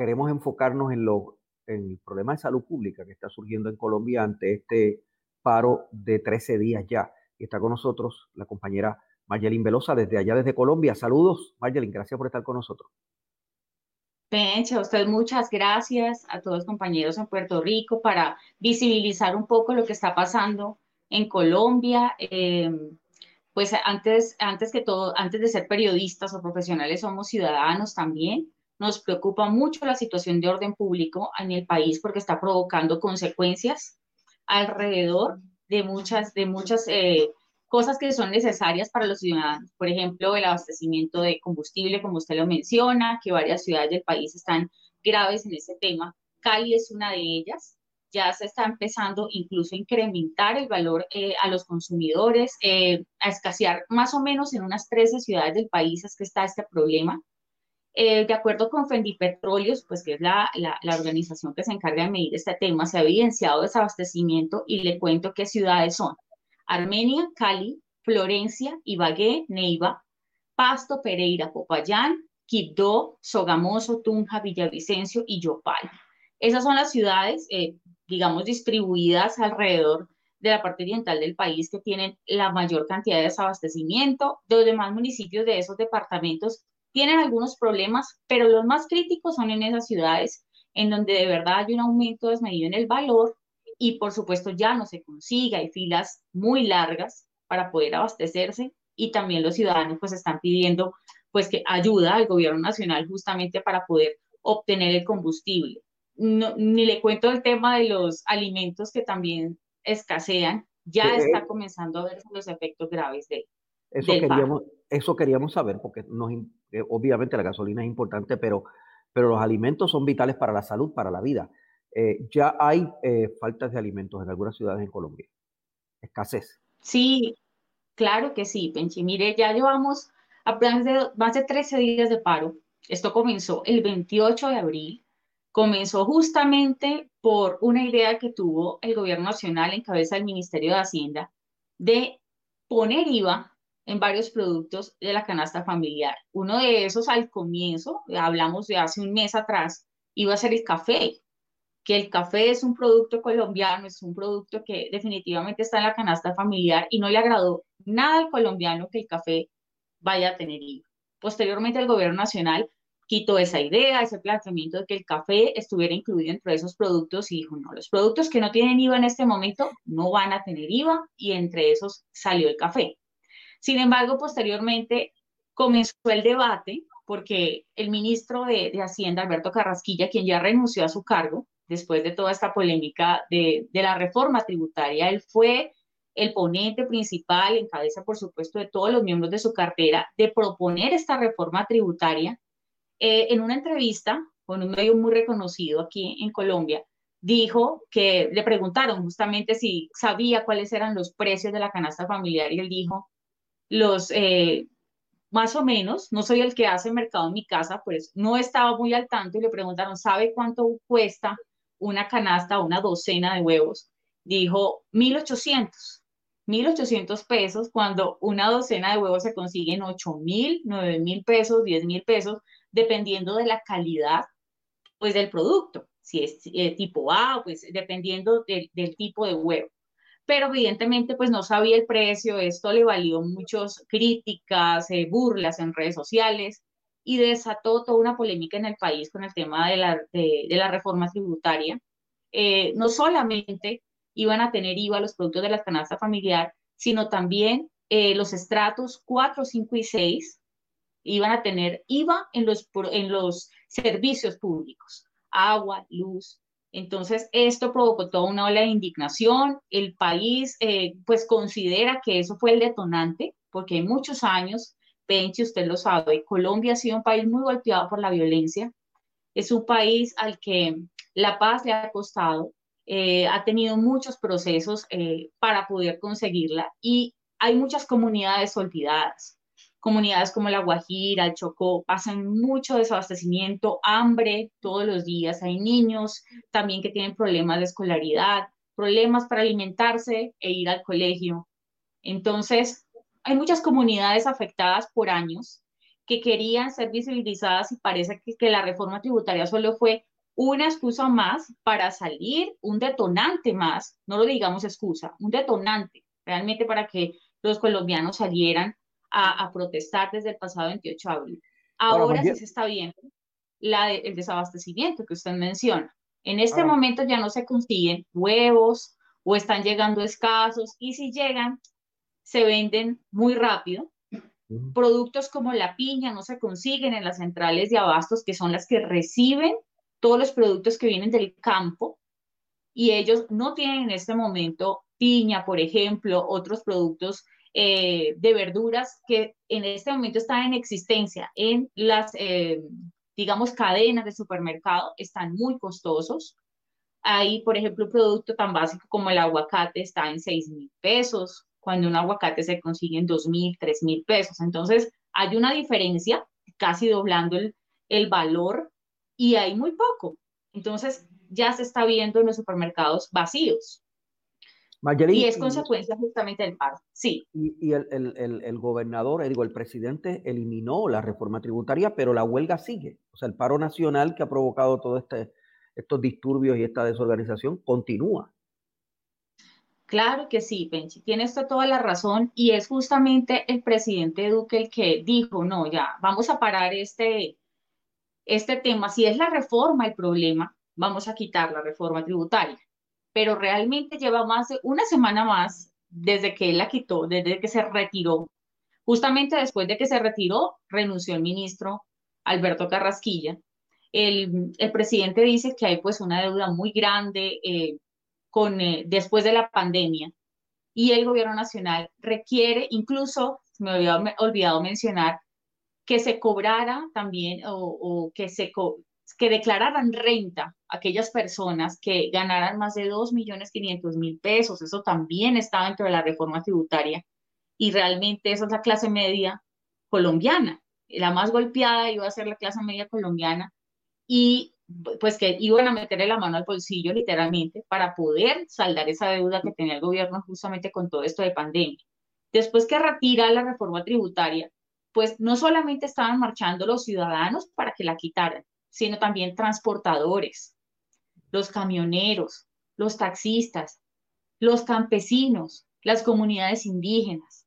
Queremos enfocarnos en lo el problema de salud pública que está surgiendo en Colombia ante este paro de 13 días ya. Y está con nosotros la compañera Mayelin Velosa desde allá, desde Colombia. Saludos, Mayelin, gracias por estar con nosotros. Pencha, a usted muchas gracias a todos los compañeros en Puerto Rico para visibilizar un poco lo que está pasando en Colombia. Em, pues antes, antes que todo, antes de ser periodistas o profesionales, somos ciudadanos también nos preocupa mucho la situación de orden público en el país porque está provocando consecuencias alrededor de muchas, de muchas eh, cosas que son necesarias para los ciudadanos. Por ejemplo, el abastecimiento de combustible, como usted lo menciona, que varias ciudades del país están graves en ese tema. Cali es una de ellas. Ya se está empezando incluso a incrementar el valor eh, a los consumidores, eh, a escasear más o menos en unas 13 ciudades del país es que está este problema. Eh, de acuerdo con Fendipetróleos, pues que es la, la, organización que se encarga de medir este tema, se ha evidenciado desabastecimiento y le cuento qué ciudades son. Armenia, Cali, Florencia, Ibagué, Neiva, Pasto, Pereira, Popayán, Quibdó, Sogamoso, Tunja, Villavicencio y Yopal. Esas son las ciudades, eh, digamos, distribuidas alrededor de la parte oriental del país que tienen la mayor cantidad de desabastecimiento. Los demás municipios de esos departamentos tienen algunos problemas, pero los más críticos son en esas ciudades en donde de verdad hay un aumento desmedido en el valor y por supuesto ya no se consigue, hay filas muy largas para poder abastecerse y también los ciudadanos pues están pidiendo pues que ayuda al gobierno nacional justamente para poder obtener el combustible. ni le cuento el tema de los alimentos que también escasean, ya está comenzando a verse los efectos graves de, eso queríamos, eso queríamos saber, porque eh, obviamente la gasolina es importante, pero, pero los alimentos son vitales para la salud, para la vida. Eh, ya hay eh, faltas de alimentos en algunas ciudades en Colombia. Escasez. Sí, claro que sí, Penchi. Mire, ya llevamos apenas de, más de 13 días de paro. Esto comenzó el 28 de abril. Comenzó justamente por una idea que tuvo el gobierno nacional en cabeza del Ministerio de Hacienda de poner IVA en varios productos de la canasta familiar. Uno de esos al comienzo, hablamos de hace un mes atrás, iba a ser el café, que el café es un producto colombiano, es un producto que definitivamente está en la canasta familiar y no le agradó nada al colombiano que el café vaya a tener IVA. Posteriormente el gobierno nacional quitó esa idea, ese planteamiento de que el café estuviera incluido entre esos productos y dijo, no, los productos que no tienen IVA en este momento no van a tener IVA y entre esos salió el café. Sin embargo, posteriormente comenzó el debate porque el ministro de, Hacienda, Alberto Carrasquilla, quien ya renunció a su cargo después de toda esta polémica de, la reforma tributaria, él fue el ponente principal, en cabeza, por supuesto, de todos los miembros de su cartera, de proponer esta reforma tributaria. Eh, en una entrevista con un medio muy reconocido aquí en Colombia, dijo que le preguntaron justamente si sabía cuáles eran los precios de la canasta familiar y él dijo, los, eh, más o menos, no soy el que hace mercado en mi casa, pues no estaba muy al tanto y le preguntaron, ¿sabe cuánto cuesta una canasta o una docena de huevos? Dijo, 1800. 1.800 pesos cuando una docena de huevos se consigue en 8.000, 9.000 pesos, 10.000 pesos, dependiendo de la calidad pues, del producto. Si es eh, tipo A, pues dependiendo del tipo de huevo pero evidentemente pues no sabía el precio, esto le valió muchas críticas, eh, burlas en redes sociales y desató toda una polémica en el país con el tema de la, de, la reforma tributaria. Eh, no solamente iban a tener IVA los productos de la canasta familiar, sino también eh, los estratos 4, 5 y 6 iban a tener IVA en los, en los servicios públicos, agua, luz, entonces, esto provocó toda una ola de indignación. El país, eh, pues, considera que eso fue el detonante, porque hay muchos años, Penchi, usted lo sabe, Colombia ha sido un país muy golpeado por la violencia. Es un país al que la paz le ha costado, eh, ha tenido muchos procesos eh, para poder conseguirla y hay muchas comunidades olvidadas. Comunidades como la Guajira, el Chocó, pasan mucho desabastecimiento, hambre todos los días. Hay niños también que tienen problemas de escolaridad, problemas para alimentarse e ir al colegio. Entonces, hay muchas comunidades afectadas por años que querían ser visibilizadas y parece que, que la reforma tributaria solo fue una excusa más para salir, un detonante más, no lo digamos excusa, un detonante realmente para que los colombianos salieran a, protestar desde el pasado 28 de abril. Ahora sí se está viendo la el desabastecimiento que usted menciona. En este momento ya no se consiguen huevos o están llegando escasos y si llegan, se venden muy rápido. Productos como la piña no se consiguen en las centrales de abastos, que son las que reciben todos los productos que vienen del campo y ellos no tienen en este momento piña, por ejemplo, otros productos eh, de verduras que en este momento están en existencia en las, eh, digamos, cadenas de supermercado, están muy costosos. Hay, por ejemplo, un producto tan básico como el aguacate está en 6 mil pesos, cuando un aguacate se consigue en 2 mil, 3 mil pesos. Entonces, hay una diferencia, casi doblando el, el valor, y hay muy poco. Entonces, ya se está viendo en los supermercados vacíos y es consecuencia justamente del paro, sí. Y, el, el, el, gobernador, eh, digo, el presidente eliminó la reforma tributaria, pero la huelga sigue. O sea, el paro nacional que ha provocado todos este, estos disturbios y esta desorganización continúa. Claro que sí, Penchi, tienes toda la razón y es justamente el presidente Duque el que dijo, no, ya, vamos a parar este, este tema. Si es la reforma el problema, vamos a quitar la reforma tributaria pero realmente lleva más de una semana más desde que él la quitó, desde que se retiró. Justamente después de que se retiró, renunció el ministro Alberto Carrasquilla. El, presidente dice que hay pues una deuda muy grande eh, con, eh, después de la pandemia y el gobierno nacional requiere, incluso, me había olvidado mencionar, que se cobrara también o, o que se, que declararan renta aquellas personas que ganaran más de 2.500.000 pesos. Eso también está dentro de la reforma tributaria. Y realmente esa es la clase media colombiana. La más golpeada iba a ser la clase media colombiana. Y pues que iban a meterle la mano al bolsillo literalmente para poder saldar esa deuda que tenía el gobierno justamente con todo esto de pandemia. Después que retira la reforma tributaria, pues no solamente estaban marchando los ciudadanos para que la quitaran, sino también transportadores, los camioneros, los taxistas, los campesinos, las comunidades indígenas.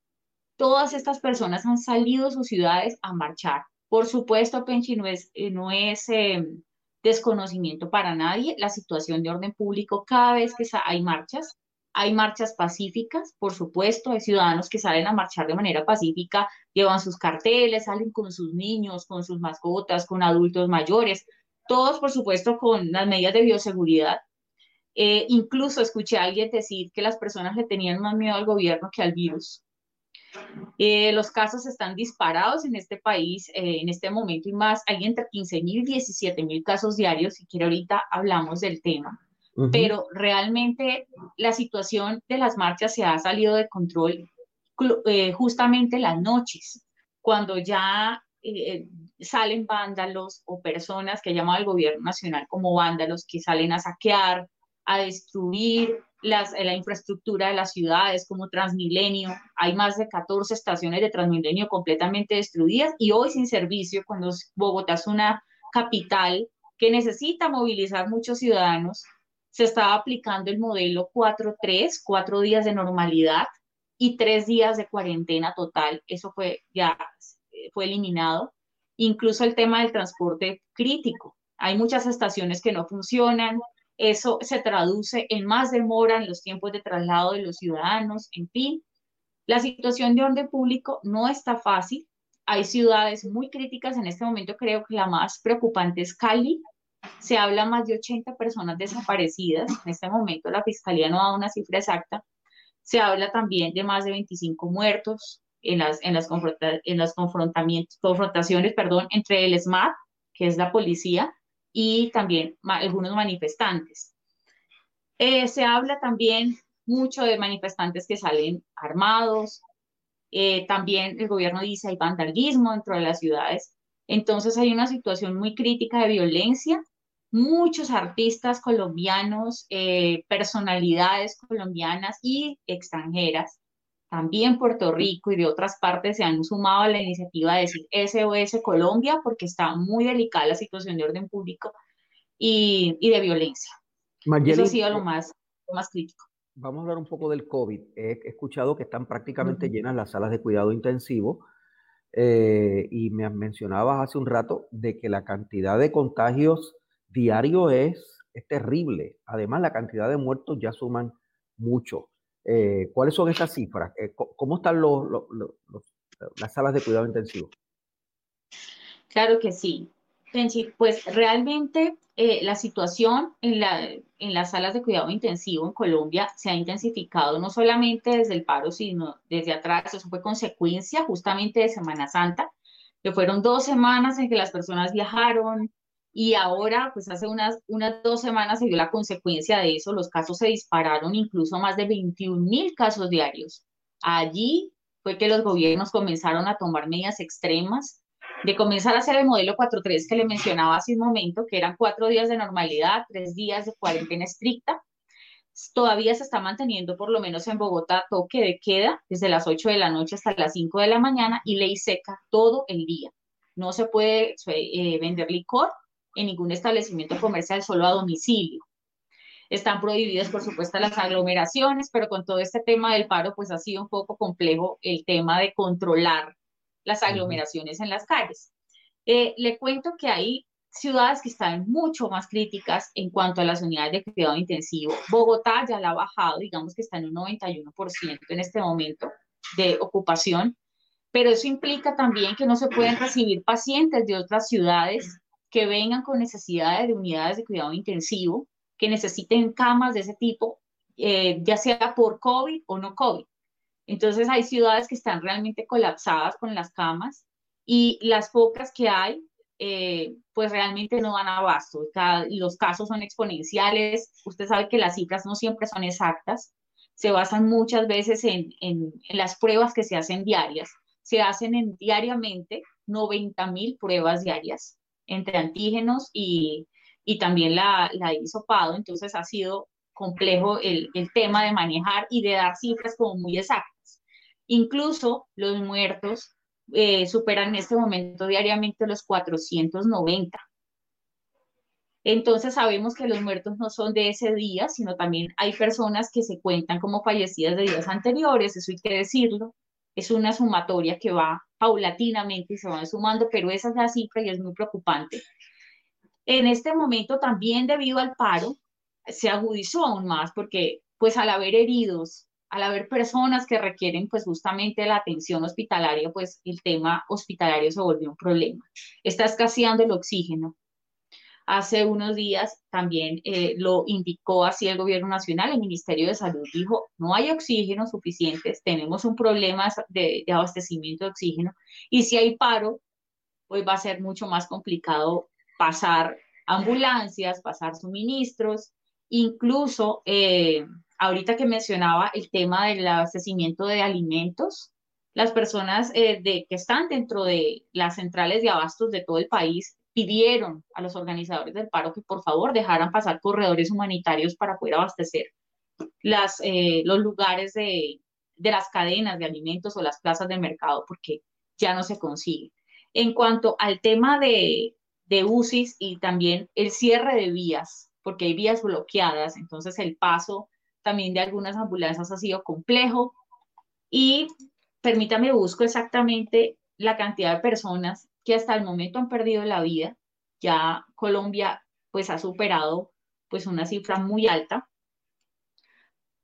Todas estas personas han salido de sus ciudades a marchar. Por supuesto, Penchi, no es, eh, em, desconocimiento para nadie la situación de orden público cada vez que hay marchas. Hay marchas pacíficas, por supuesto, hay ciudadanos que salen a marchar de manera pacífica, llevan sus carteles, salen con sus niños, con sus mascotas, con adultos mayores, todos, por supuesto, con las medidas de bioseguridad. Eh, incluso escuché a alguien decir que las personas le tenían más miedo al gobierno que al virus. Eh, los casos están disparados en este país eh, en este momento y más. Hay entre 15 mil y 17 mil casos diarios. Si quiere, ahorita hablamos del tema pero realmente la situación de las marchas se ha salido de control eh, justamente las noches, cuando ya eh, salen vándalos o personas que llaman al gobierno nacional como vándalos que salen a saquear, a destruir las, la infraestructura de las ciudades como Transmilenio. Hay más de 14 estaciones de Transmilenio completamente destruidas y hoy sin servicio, cuando Bogotá es una capital que necesita movilizar muchos ciudadanos se estaba aplicando el modelo 4-3, cuatro días de normalidad y tres días de cuarentena total. Eso fue ya fue eliminado. Incluso el tema del transporte crítico. Hay muchas estaciones que no funcionan. Eso se traduce en más demora en los tiempos de traslado de los ciudadanos. En fin, la situación de orden público no está fácil. Hay ciudades muy críticas en este momento. Creo que la más preocupante es Cali, se habla más de 80 personas desaparecidas. En este momento la fiscalía no da una cifra exacta. Se habla también de más de 25 muertos en las, en las, en las confrontamientos, confrontaciones perdón, entre el SMAT, que es la policía, y también algunos manifestantes. Eh, se habla también mucho de manifestantes que salen armados. Eh, también el gobierno dice hay vandalismo dentro de las ciudades. Entonces hay una situación muy crítica de violencia. Muchos artistas colombianos, eh, personalidades colombianas y extranjeras, también Puerto Rico y de otras partes se han sumado a la iniciativa de decir SOS Colombia porque está muy delicada la situación de orden público y, y de violencia. Eso ha sido lo más, lo más crítico. Vamos a hablar un poco del COVID. He escuchado que están prácticamente llenas las salas de cuidado intensivo eh, y me mencionabas hace un rato de que la cantidad de contagios diarios es, es terrible. Además, la cantidad de muertos ya suman mucho. Eh, ¿Cuáles son esas cifras? Eh, ¿Cómo están los, las salas de cuidado intensivo? Claro que sí. Pues realmente eh, la situación en, la, en las salas de cuidado intensivo en Colombia se ha intensificado no solamente desde el paro, sino desde atrás. Eso fue consecuencia justamente de Semana Santa, que fueron dos semanas en que las personas viajaron y ahora, pues hace unas, unas dos semanas se dio la consecuencia de eso. Los casos se dispararon incluso más de 21 mil casos diarios. Allí fue que los gobiernos comenzaron a tomar medidas extremas de comenzar a hacer el modelo 4.3 que le mencionaba hace un momento, que eran cuatro días de normalidad, tres días de cuarentena estricta. Todavía se está manteniendo, por lo menos en Bogotá, toque de queda desde las 8 de la noche hasta las 5 de la mañana y ley seca todo el día. No se puede eh, vender licor en ningún establecimiento comercial, solo a domicilio. Están prohibidas, por supuesto, las aglomeraciones, pero con todo este tema del paro, pues ha sido un poco complejo el tema de controlar las aglomeraciones en las calles. Eh, le cuento que hay ciudades que están mucho más críticas en cuanto a las unidades de cuidado intensivo. Bogotá ya la ha bajado, digamos que está en un 91% en este momento de ocupación, pero eso implica también que no se pueden recibir pacientes de otras ciudades que vengan con necesidades de unidades de cuidado intensivo, que necesiten camas de ese tipo, eh, ya sea por COVID o no COVID. Entonces hay ciudades que están realmente colapsadas con las camas y las pocas que hay, eh, pues realmente no dan abasto. los casos son exponenciales. Usted sabe que las cifras no siempre son exactas. Se basan muchas veces en, las pruebas que se hacen diarias. Se hacen en, diariamente 90 mil pruebas diarias entre antígenos y, también la, la hisopado. Entonces ha sido complejo el, el tema de manejar y de dar cifras como muy exactas. Incluso los muertos eh, superan en este momento diariamente los 490. Entonces sabemos que los muertos no son de ese día, sino también hay personas que se cuentan como fallecidas de días anteriores, eso hay que decirlo. Es una sumatoria que va paulatinamente se van sumando, pero esa es la cifra y es muy preocupante. En este momento también debido al paro se agudizó aún más porque pues al haber heridos, al haber personas que requieren pues justamente la atención hospitalaria, pues el tema hospitalario se volvió un problema. Está escaseando el oxígeno. Hace unos días también eh, lo indicó así el gobierno nacional, el Ministerio de Salud dijo, no hay oxígeno suficientes, tenemos un problema de, abastecimiento de oxígeno y si hay paro, pues va a ser mucho más complicado pasar ambulancias, pasar suministros, incluso eh, ahorita que mencionaba el tema del abastecimiento de alimentos, las personas eh, de, que están dentro de las centrales de abastos de todo el país pidieron a los organizadores del paro que por favor dejaran pasar corredores humanitarios para poder abastecer las, eh, los lugares de, de las cadenas de alimentos o las plazas de mercado, porque ya no se consigue. En cuanto al tema de, de UCIs y también el cierre de vías, porque hay vías bloqueadas, entonces el paso también de algunas ambulancias ha sido complejo. Y permítame, busco exactamente la cantidad de personas que hasta el momento han perdido la vida. Ya Colombia pues ha superado pues una cifra muy alta.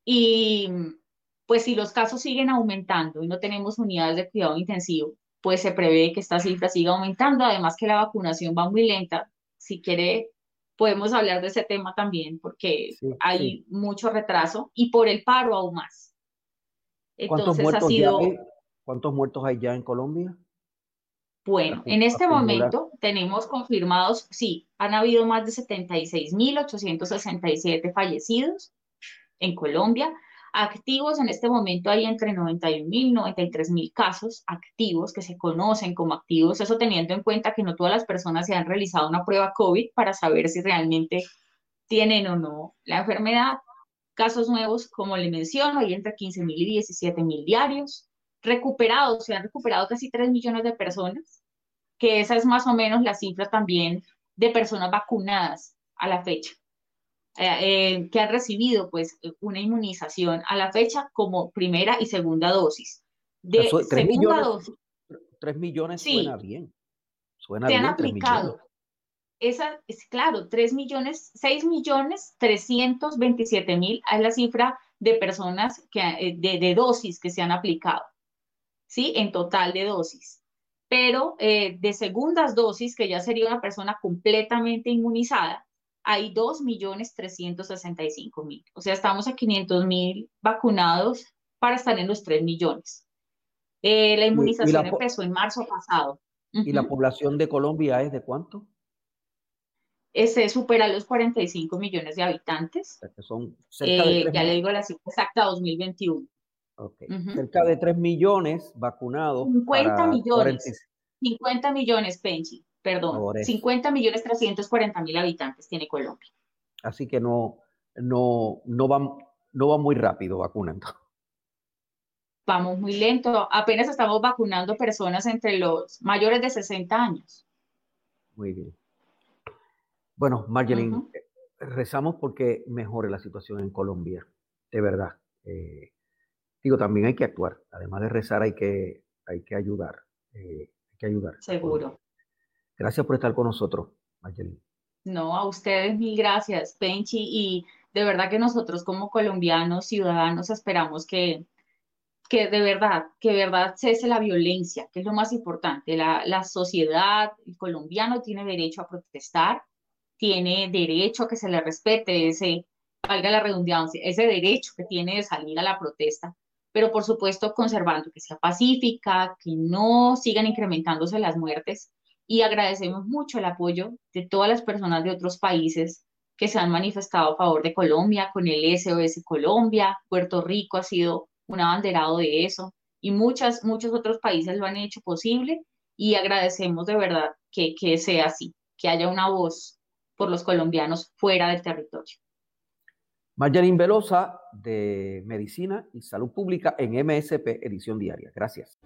Y pues si los casos siguen aumentando y no tenemos unidades de cuidado intensivo, pues se prevé que esta cifra siga aumentando, además que la vacunación va muy lenta. Si quiere podemos hablar de ese tema también, porque hay mucho retraso y por el paro aún más. Entonces, ¿Cuántos muertos, ha sido... hay? ¿Cuántos muertos hay ya en Colombia? Bueno, en este momento tenemos confirmados, sí, han habido más de 76.867 fallecidos en Colombia. Activos en este momento hay entre 91.000 y 93.000 casos activos que se conocen como activos, eso teniendo en cuenta que no todas las personas se han realizado una prueba COVID para saber si realmente tienen o no la enfermedad. Casos nuevos, como le menciono, hay entre 15.000 y 17.000 diarios. Recuperados, se han recuperado casi 3 millones de personas, que esa es más o menos la cifra también de personas vacunadas a la fecha. Eh, eh, que han recibido pues una inmunización a la fecha como primera y segunda dosis. De segunda millones, dosis. 3 millones suena bien. Suena se han aplicado. Esa es claro, 3 millones, 6 millones 327 mil es la cifra de personas que, eh, de, de, dosis que se han aplicado, ¿sí? En total de dosis. Pero de segundas dosis, que ya sería una persona completamente inmunizada, hay 2.365.000. O sea, estamos a 500.000 vacunados para estar en los 3 millones. Eh, la inmunización empezó en marzo pasado. ¿Y la población de Colombia es de cuánto? Ese supera los 45 millones de habitantes. son eh, ya le digo la cifra exacta, 2021. Okay. Cerca de 3 millones vacunados. 50 millones. 50 millones, Penchi perdón, 50 millones 340 mil habitantes tiene Colombia. Así que no, no, no, va, no va muy rápido vacunando. Vamos muy lento. Apenas estamos vacunando personas entre los mayores de 60 años. Muy bien. Bueno, Marjeline, rezamos porque mejore la situación en Colombia, de verdad. Eh, digo, también hay que actuar. Además de rezar, hay que, hay que ayudar. Eh, hay que ayudar. Seguro. Gracias por estar con nosotros, Mayelin. No, a ustedes mil gracias, Penchi, y de verdad que nosotros como colombianos, ciudadanos, esperamos que, que de verdad, que de verdad cese la violencia, que es lo más importante. La, la sociedad, el colombiano tiene derecho a protestar, tiene derecho a que se le respete ese, valga la redundancia, ese derecho que tiene de salir a la protesta, pero por supuesto conservando que sea pacífica, que no sigan incrementándose las muertes y agradecemos mucho el apoyo de todas las personas de otros países que se han manifestado a favor de Colombia, con el SOS Colombia, Puerto Rico ha sido un abanderado de eso y muchas, muchos otros países lo han hecho posible y agradecemos de verdad que, que sea así, que haya una voz por los colombianos fuera del territorio. Marjarín Velosa de Medicina y Salud Pública en MSP Edición Diaria. Gracias.